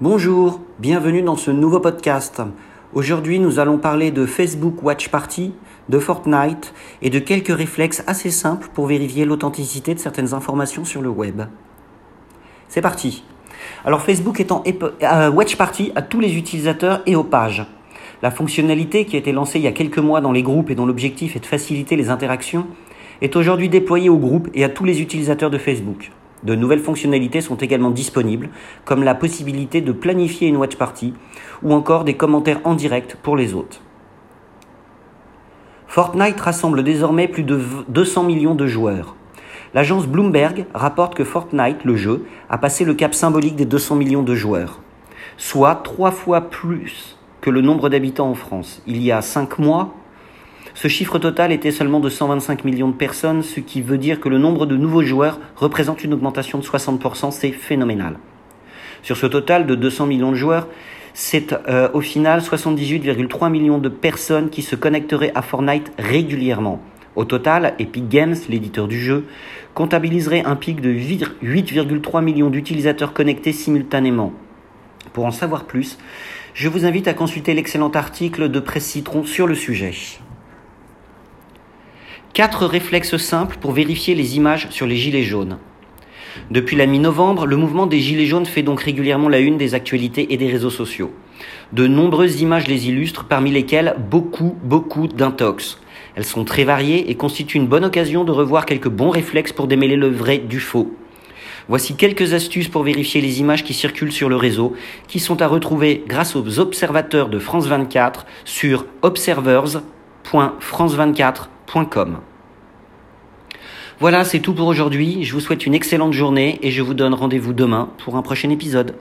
Bonjour, bienvenue dans ce nouveau podcast. Aujourd'hui, nous allons parler de Facebook Watch Party, de Fortnite et de quelques réflexes assez simples pour vérifier l'authenticité de certaines informations sur le web. C'est parti. Alors Facebook en euh, Watch Party à tous les utilisateurs et aux pages. La fonctionnalité qui a été lancée il y a quelques mois dans les groupes et dont l'objectif est de faciliter les interactions est aujourd'hui déployée aux groupes et à tous les utilisateurs de Facebook. De nouvelles fonctionnalités sont également disponibles, comme la possibilité de planifier une watch party ou encore des commentaires en direct pour les hôtes. Fortnite rassemble désormais plus de 200 millions de joueurs. L'agence Bloomberg rapporte que Fortnite, le jeu, a passé le cap symbolique des 200 millions de joueurs, soit trois fois plus que le nombre d'habitants en France. Il y a cinq mois, ce chiffre total était seulement de 125 millions de personnes, ce qui veut dire que le nombre de nouveaux joueurs représente une augmentation de 60%, c'est phénoménal. Sur ce total de 200 millions de joueurs, c'est euh, au final 78,3 millions de personnes qui se connecteraient à Fortnite régulièrement. Au total, Epic Games, l'éditeur du jeu, comptabiliserait un pic de 8,3 millions d'utilisateurs connectés simultanément. Pour en savoir plus, je vous invite à consulter l'excellent article de Presse Citron sur le sujet. Quatre réflexes simples pour vérifier les images sur les gilets jaunes. Depuis la mi-novembre, le mouvement des Gilets jaunes fait donc régulièrement la une des actualités et des réseaux sociaux. De nombreuses images les illustrent, parmi lesquelles beaucoup, beaucoup d'intox. Elles sont très variées et constituent une bonne occasion de revoir quelques bons réflexes pour démêler le vrai du faux. Voici quelques astuces pour vérifier les images qui circulent sur le réseau, qui sont à retrouver grâce aux observateurs de France 24 sur observers.france24.com. Voilà, c'est tout pour aujourd'hui. Je vous souhaite une excellente journée et je vous donne rendez-vous demain pour un prochain épisode.